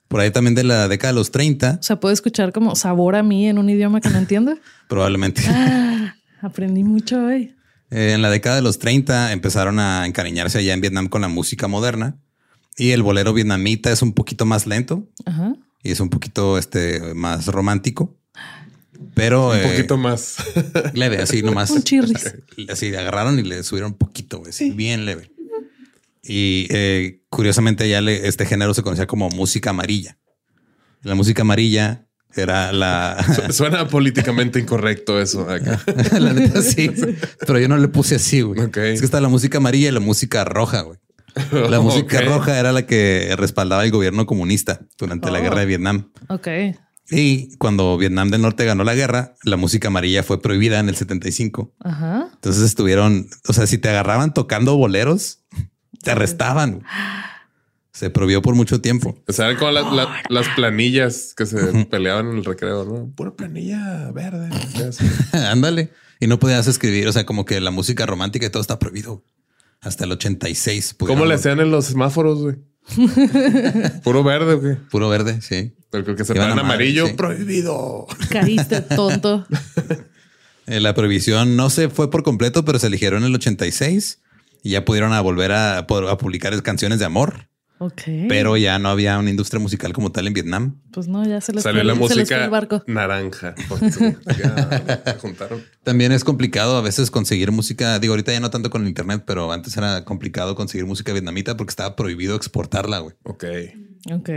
A: por ahí también de la década de los 30.
C: O sea, puedo escuchar como sabor a mí en un idioma que no entiendo.
A: Probablemente.
C: Ah, aprendí mucho hoy.
A: Eh, en la década de los 30 empezaron a encariñarse allá en Vietnam con la música moderna y el bolero vietnamita es un poquito más lento y es un poquito este, más romántico. Pero
B: un eh, poquito más
A: leve, así nomás.
C: un chirris.
A: Así agarraron y le subieron un poquito, bien leve. Y eh, curiosamente ya este género se conocía como música amarilla. La música amarilla era la.
B: Suena políticamente incorrecto eso acá.
A: la neta sí, pero yo no le puse así, güey. Es que está la música amarilla y la música roja, güey. La música roja era la que respaldaba el gobierno comunista durante la guerra de oh. Vietnam.
C: Ok.
A: Y cuando Vietnam del Norte ganó la guerra, la música amarilla fue prohibida en el 75.
C: Ajá.
A: Entonces estuvieron, o sea, si te agarraban tocando boleros, te arrestaban. Se prohibió por mucho tiempo.
B: O sea, como las planillas que se peleaban en el recreo, ¿no? Pura planilla verde.
A: Ándale. Y no podías escribir, o sea, como que la música romántica y todo está prohibido. Hasta el 86.
B: ¿Cómo le hacían en los semáforos, güey? Puro verde, güey.
A: Puro verde, sí.
B: Pero que se en amarillo, prohibido.
C: Caíste tonto.
A: Eh, la prohibición no se fue por completo, pero se eligieron en el 86 y ya pudieron a volver a, publicar canciones de amor.
C: Ok.
A: Pero ya no había una industria musical como tal en Vietnam.
C: Pues no, ya se les
B: salió la música el barco. naranja. juntaron.
A: También es complicado a veces conseguir música. Digo, ahorita ya no tanto con el internet, pero antes era complicado conseguir música vietnamita porque estaba prohibido exportarla, güey.
B: Ok.
C: Ok.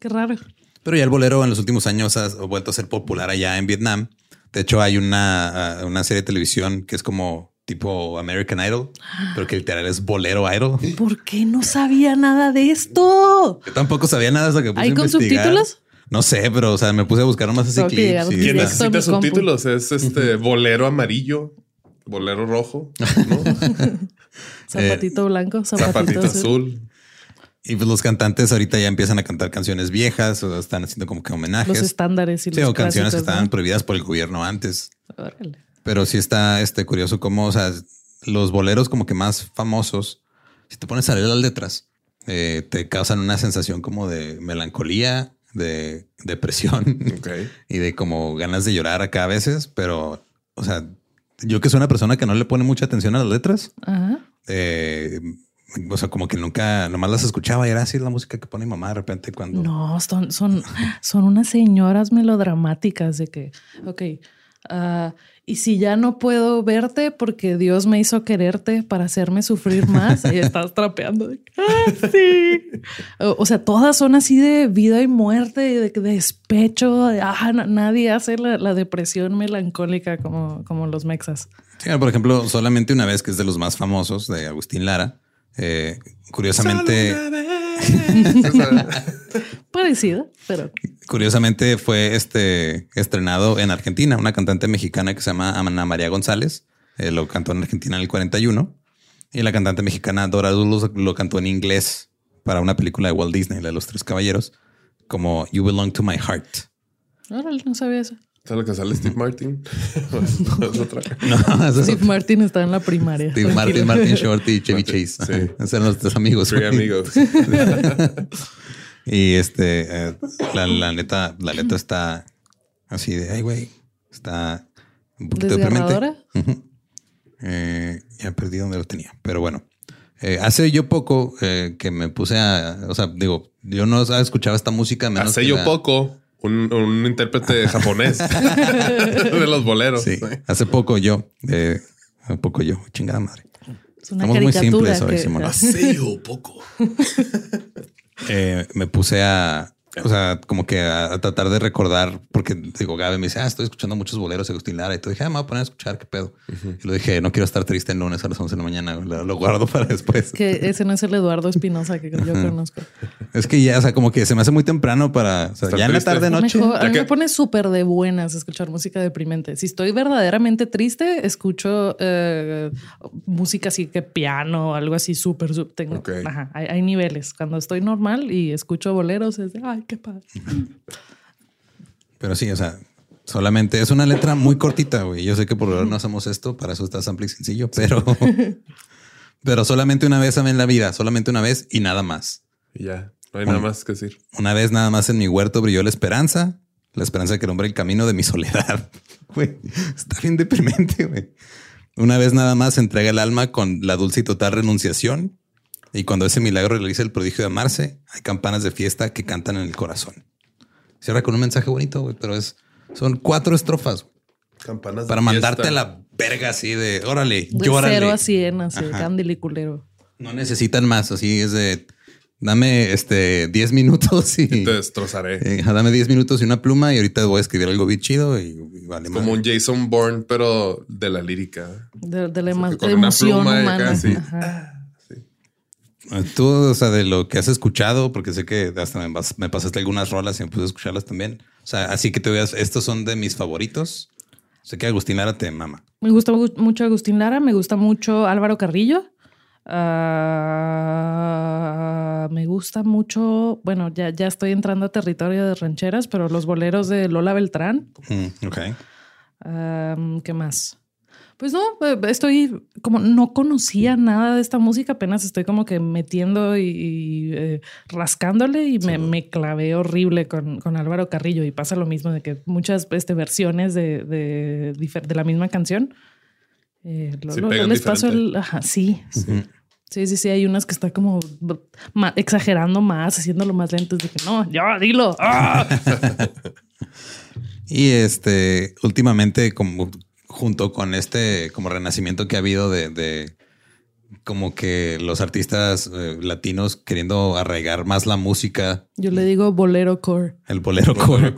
C: Qué raro.
A: Pero ya el bolero en los últimos años ha vuelto a ser popular allá en Vietnam. De hecho, hay una, una serie de televisión que es como tipo American Idol, pero que literal es bolero idol.
C: ¿Por qué no sabía nada de esto?
A: Yo tampoco sabía nada hasta que puse
C: ¿Hay con subtítulos?
A: No sé, pero o sea, me puse a buscar más así clips.
B: ¿Quién necesita subtítulos? Es este bolero amarillo, bolero rojo,
C: zapatito blanco, zapatito, azul.
A: Y pues los cantantes ahorita ya empiezan a cantar canciones viejas o están haciendo como que homenajes. Los
C: estándares y los
A: o canciones que estaban prohibidas por el gobierno antes. Órale. Pero sí está este curioso cómo, o sea, los boleros como que más famosos, si te pones a leer las letras, eh, te causan una sensación como de melancolía, de depresión y de como ganas de llorar acá a veces. Pero, o sea, yo que soy una persona que no le pone mucha atención a las letras, eh, o sea, como que nunca, nomás las escuchaba y era así la música que pone mamá de repente cuando...
C: No, son, son, son unas señoras melodramáticas de que, ok, uh, y si ya no puedo verte porque Dios me hizo quererte para hacerme sufrir más, ahí estás trapeando. Ah, sí. O, sea, todas son así de vida y muerte, de, despecho. ah, nadie hace la, depresión melancólica como, como los mexas.
A: Sí, por ejemplo, solamente una vez que es de los más famosos de Agustín Lara. Eh, curiosamente.
C: Parecido, pero.
A: Curiosamente fue este estrenado en Argentina, una cantante mexicana que se llama Ana María González. Eh, lo cantó en Argentina en el 41 y la cantante mexicana Dora Dulus lo cantó en inglés para una película de Walt Disney, la de los tres caballeros, como You Belong to My Heart.
C: Órale, no sabía eso.
B: ¿Sabes lo que sale Steve Martin?
C: no, Steve Martin está en la primaria.
A: Steve Martin, Martin Short y Chevy Chase. Sí. Eran los tres amigos.
B: Tres amigos.
A: y este, eh, la, neta, la letra está así de, ay, güey, Está un poquito deprimente. Eh, ya perdí donde lo tenía, pero bueno. Eh, hace yo poco eh, que me puse a, o sea, digo, yo no escuchado esta música.
B: Menos hace yo poco un, un, intérprete japonés de los boleros.
A: Sí, hace poco yo, eh, hace poco yo, chingada madre. Estamos muy simples hoy, Simón.
B: Hace yo poco.
A: me puse a, o sea, como que a, tratar de recordar, porque digo, Gabe me dice, ah, estoy escuchando muchos boleros de Agustín Lara. Y tú dije, ah, me voy a poner a escuchar qué pedo. Y lo dije, no quiero estar triste el lunes a las 11 de la mañana. Lo, guardo para después.
C: Que ese no es el Eduardo Espinosa que yo conozco.
A: Es que ya, o sea, como que se me hace muy temprano para, o sea, ya en la tarde noche.
C: a mí me pone súper de buenas escuchar música deprimente. Si estoy verdaderamente triste, escucho eh, música así que piano, algo así súper, tengo, ajá, hay, hay, niveles. Cuando estoy normal y escucho boleros, es de, ay, qué padre.
A: Pero sí, o sea, solamente es una letra muy cortita, güey. Yo sé que por ahora no hacemos esto, para eso está sample sencillo, pero, pero solamente una vez en la vida, solamente una vez y nada más.
B: Y ya, no hay nada más que decir.
A: Una vez nada más en mi huerto brilló la esperanza, la esperanza de que el hombre el camino de mi soledad. Güey, está bien deprimente, güey. Una vez nada más entrega el alma con la dulce y total renunciación y cuando ese milagro realiza el prodigio de amarse, hay campanas de fiesta que cantan en el corazón. Cierra con un mensaje bonito, güey, pero es, son cuatro estrofas.
B: Campanas
A: Para mandarte a la verga así de, órale, de llórale.
C: Cero a cien, así, candiliculero.
A: No necesitan más, así es de, dame este 10 minutos y,
B: te destrozaré.
A: Eh, dame 10 minutos y una pluma y ahorita voy a escribir algo bien chido y, vale
B: Como un Jason Bourne, pero de la lírica.
C: De, la, emoción humana.
A: Tú, o sea, de lo que has escuchado, porque sé que hasta me, pasaste algunas rolas y me puse a escucharlas también. O sea, así que te veas, estos son de mis favoritos. Sé que Agustín Lara te mama.
C: Me gusta mucho Agustín Lara, me gusta mucho Álvaro Carrillo. Ah, me gusta mucho, bueno, ya, ya estoy entrando a territorio de rancheras, pero los boleros de Lola Beltrán.
A: Mm, ok.
C: ¿Qué más? Pues no, eh, estoy como no conocía nada de esta música, apenas estoy como que metiendo y, eh, rascándole y me, me, clavé horrible con, con, Álvaro Carrillo y pasa lo mismo de que muchas este, versiones de, de, de la misma canción. Eh, lo, les paso el... Ajá, sí. Sí, sí, sí, hay unas que está como exagerando más, haciéndolo más lento, de que no, ya, dilo. ¡Ah!
A: y este, últimamente, como junto con este como renacimiento que ha habido de, como que los artistas eh, latinos queriendo arraigar más la música.
C: Yo le digo bolero core.
A: El bolero, core.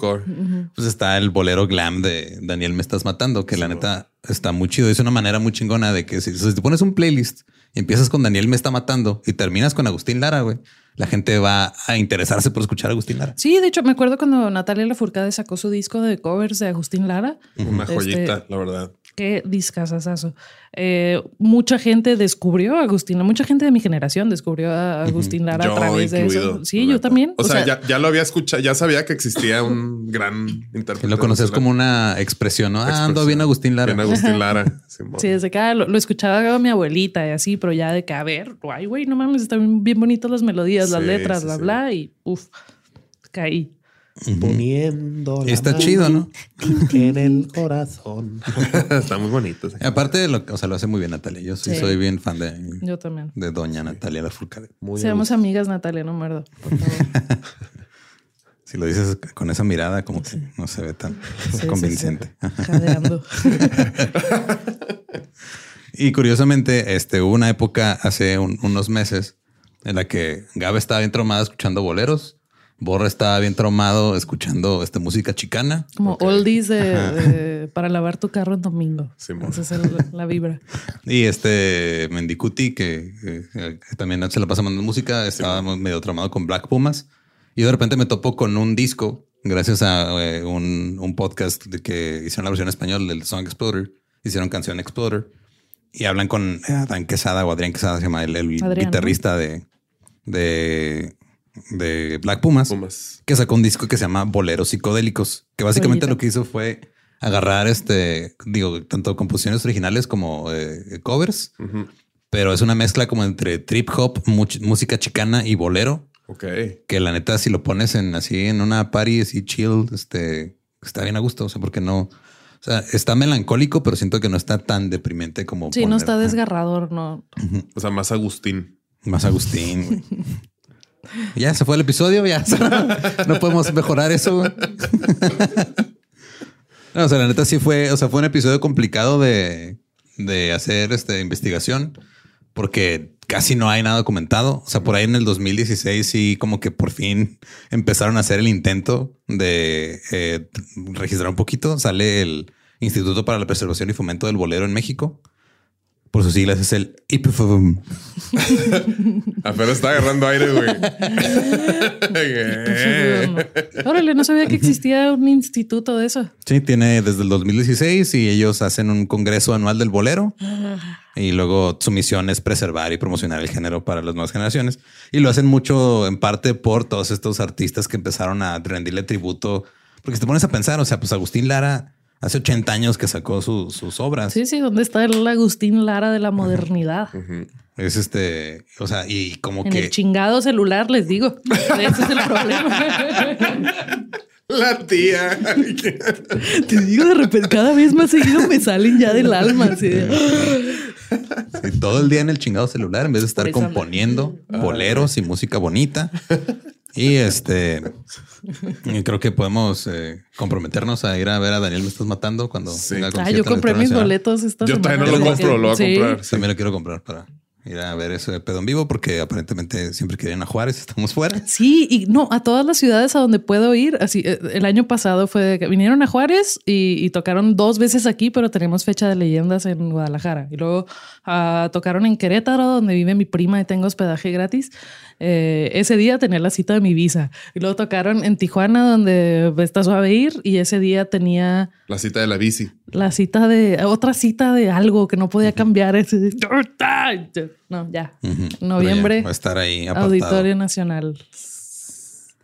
A: Pues está el bolero glam de Daniel Me Estás Matando, que la neta está muy chido. Es una manera muy chingona de que si, si te pones un playlist empiezas con Daniel Me Está Matando y terminas con Agustín Lara, güey la gente va a interesarse por escuchar a Agustín Lara.
C: Sí, de hecho, me acuerdo cuando Natalia Lafourcade sacó su disco de covers de Agustín Lara.
B: Una joyita, la verdad.
C: Qué discazazazo. Eh, mucha gente descubrió a Agustín, mucha gente de mi generación descubrió a Agustín Lara a través de eso. Sí, yo también.
B: O, sea, ya, lo había escuchado, ya sabía que existía un gran intérprete.
A: Lo conoces como una expresión, ¿no? Ah, ando bien Agustín Lara.
B: Bien Agustín Lara.
C: sí, desde que ah, lo, escuchaba mi abuelita y así, pero ya de que, a ver, ay, güey, no mames, están bien bonitas las melodías, las letras, bla, bla, y uff, caí
F: poniendo
A: Está chido, ¿no?
F: En el corazón.
B: Está muy bonito.
A: Aparte, lo, o sea, lo hace muy bien Natalia. Yo sí, soy bien fan de.
C: Yo también.
A: De Doña Natalia la
C: Muy Seamos amigas, Natalia, no muerdo.
A: si lo dices con esa mirada, como que no se ve tan convincente.
C: Jadeando.
A: y curiosamente, este, hubo una época hace unos meses en la que Gabe estaba bien tromada escuchando boleros Borra estaba bien traumado escuchando esta música chicana.
C: Como oldies de, para lavar tu carro en domingo. Esa es la vibra.
A: Y este Mendicuti, que, también se la pasa mandando música, estaba medio traumado con Black Pumas. Y de repente me topo con un disco, gracias a eh, un, podcast de que hicieron la versión español del Song Exploder. Hicieron canción Exploder. Y hablan con Adán Quesada o Adrián Quesada, se llama el, guitarrista de, de de Black Pumas, que sacó un disco que se llama Boleros Psicodélicos, que básicamente lo que hizo fue agarrar este, digo, tanto composiciones originales como eh, covers, pero es una mezcla como entre trip hop, música chicana y bolero.
B: Ok.
A: Que la neta, si lo pones en así en una party así chill, este está bien a gusto. O sea, porque no O sea, está melancólico, pero siento que no está tan deprimente como.
C: Sí, no está desgarrador, no.
B: O sea, más Agustín.
A: Más Agustín. ya se fue el episodio, ya no podemos mejorar eso. no, o sea, la neta sí fue, o sea, fue un episodio complicado de, de hacer esta investigación porque casi no hay nada documentado. O sea, por ahí en el 2016 sí como que por fin empezaron a hacer el intento de eh, registrar un poquito. Sale el Instituto para la Preservación y Fomento del Bolero en México. Por sus siglas es el IPFOM.
B: Apenas está agarrando aire, güey.
C: Órale, no sabía que existía un instituto de eso.
A: Sí, tiene desde el 2016 y ellos hacen un congreso anual del bolero. Y luego su misión es preservar y promocionar el género para las nuevas generaciones. Y lo hacen mucho en parte por todos estos artistas que empezaron a rendirle tributo. Porque si te pones a pensar, o sea, pues Agustín Lara hace 80 años que sacó su- sus obras.
C: Sí, sí, ¿dónde está el Agustín Lara de la modernidad?
A: Es este, o sea, y como
C: En
A: que
C: el chingado celular, les digo. Ese es el problema.
B: La tía.
C: Te digo, de repente, cada vez más seguido me salen ya del alma. Así de,
A: sí, todo el día en el chingado celular en vez de estar componiendo boleros y música bonita. Y este, creo que podemos eh, comprometernos a ir a ver a Daniel Me Estás Matando cuando
B: Sí.
A: venga
C: Ah, yo compré mis boletos esta
B: Yo
C: semana.
B: también no lo compro, lo voy a
C: Sí.
B: comprar. sí.
A: También lo quiero comprar para ir a ver ese pedo en vivo porque aparentemente siempre quieren a Juárez, estamos fuera.
C: Sí, y no, a todas las ciudades a donde puedo ir. Así, eh, el año pasado fue que vinieron a Juárez y, y tocaron dos veces aquí, pero tenemos fecha de leyendas en Guadalajara. Y luego ah, tocaron en Querétaro, donde vive mi prima y tengo hospedaje gratis. Eh, ese día tenía la cita de mi visa. Y luego tocaron en Tijuana, donde está suave ir. Y ese día tenía
B: La cita de la bici.
C: la cita de otra cita de algo que no podía cambiar. Ese No, ya.
A: Ujú.
C: Noviembre,
A: Pero ya va a estar ahí apartado.
C: Auditorio Nacional.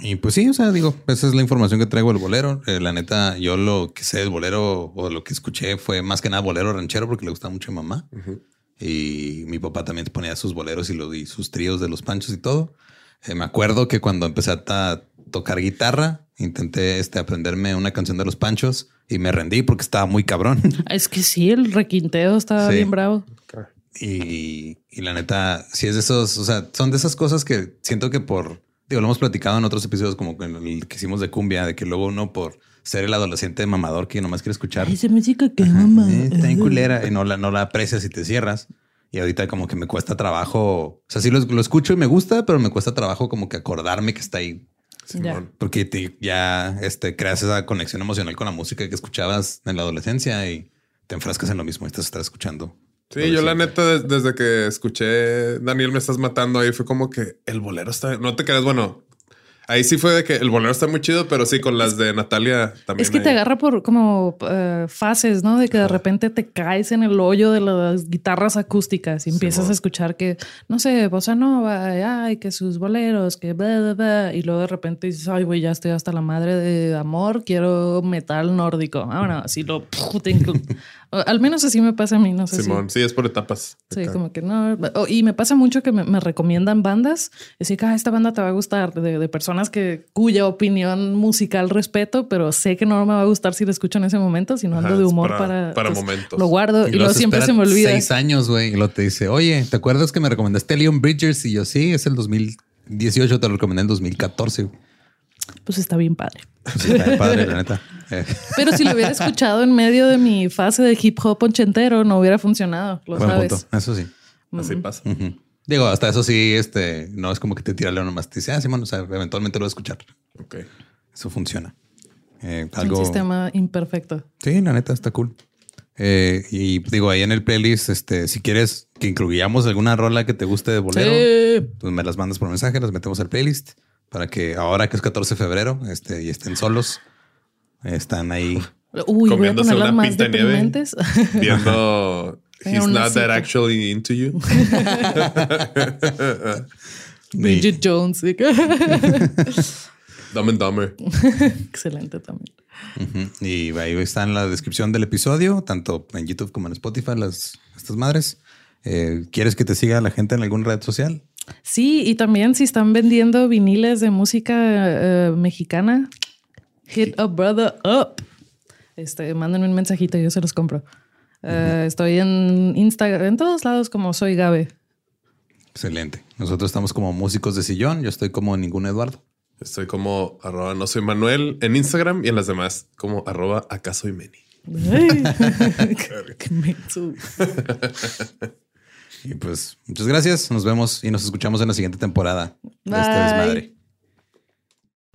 A: Y pues sí, o sea, digo, esa es la información que traigo del bolero. Eh, la neta, yo lo que sé del bolero o lo que escuché fue más que nada bolero ranchero porque le gustaba mucho a mi mamá. Y mi papá también ponía sus boleros y, lo- y sus tríos de los panchos y todo. Eh, me acuerdo que cuando empecé a tocar guitarra, intenté este, aprenderme una canción de los panchos y me rendí porque estaba muy cabrón.
C: Es que sí, el requinteo estaba
A: Sí.
C: bien bravo.
A: Y, y la neta, si es de esos, o sea, son de esas cosas que siento que por, digo, lo hemos platicado en otros episodios como el que hicimos de cumbia, de que luego uno por ser el adolescente mamador que nomás quiere escuchar,
C: Esa música que
A: ajá,
C: mamá.
A: eh, está bien culera y no la, no la aprecias y te cierras. Y ahorita como que me cuesta trabajo, o sea, sí lo, lo escucho y me gusta, pero me cuesta trabajo como que acordarme que está ahí.
B: Simón.
A: Porque te- ya este, creas esa conexión emocional con la música que escuchabas en la adolescencia y te enfrascas en lo mismo y estás, estás escuchando.
B: Sí, yo la neta, des- desde que escuché Daniel me estás matando ahí, fue como que el bolero está. No te creas, bueno, ahí sí fue de que el bolero está muy chido, pero sí, con las de Natalia también.
C: Es que te agarra por como eh, fases, ¿no? De que de repente te caes en el hoyo de las guitarras acústicas y empiezas a escuchar que, no sé, bossa nova, ay, que sus boleros, que bla, bla, bla. Y luego de repente dices, ay, güey, ya estoy hasta la madre de amor, quiero metal nórdico. Ahora, así lo... te O Al menos así me pasa a mí, no sé si...
B: Simón, sí, es por etapas.
C: Sí,
B: Acá.
C: como que no. Oh, y me pasa mucho que me, me recomiendan bandas. Decir que ah, esta banda te va a gustar de, de personas que cuya opinión musical respeto, pero sé que no me va a gustar si la escucho en ese momento, sino ando
B: Ajá,
C: de humor
B: para-
C: para.
B: para
C: entonces,
B: momentos.
C: Lo guardo y, luego
A: se
C: siempre se me olvida.
A: Seis años, güey. Y luego te dice, oye, ¿te acuerdas que me recomendaste a Leon Bridgers? Y yo, sí, es el 2018, te lo recomendé en 2014. güey.
C: Pues está bien padre.
A: Sí, está bien padre, la neta.
C: Pero si lo hubiera escuchado en medio de mi fase de hip hop ochentero, no hubiera funcionado. Lo
A: buen
C: sabes.
A: punto. Eso sí.
B: Así pasa.
A: Digo, hasta eso sí, este, no es como que te tira león nomás. Te dice, ah, Simón, o sea, eventualmente lo voy a escuchar.
B: Ok.
A: Eso funciona. Eh,
C: Un
A: algo.
C: sistema imperfecto.
A: Sí, la neta está cool. Eh, y digo, ahí en el playlist, este, si quieres que incluyamos alguna rola que te guste de bolero,
C: Sí.
A: pues me las mandas por mensaje, las metemos al playlist para que ahora que es 14 de febrero, este, y estén solos, están ahí.
C: Uy, voy a
B: Comiéndose
C: poner las
B: una
C: más
B: pinta de nieve. Viendo He's not that actually into you.
C: Bridget Jones.
B: Dumb and Dumber.
C: Excelente también.
A: Y ahí está en la descripción del episodio, tanto en YouTube como en Spotify, las, estas madres. Eh, ¿Quieres que te siga la gente en alguna red social?
C: Sí, y también si están vendiendo viniles de música eh, mexicana, hit a brother up. Este, mándenme un mensajito, yo se los compro. Eh, estoy en Instagram, en todos lados como soy Gabe.
A: Excelente. Nosotros estamos como músicos de sillón. Yo estoy como ningún Eduardo.
B: Estoy como arroba no soy Manuel en Instagram y en las demás como arroba acá soy Meni.
A: Y pues muchas gracias. Nos vemos y nos escuchamos en la siguiente temporada de este desmadre.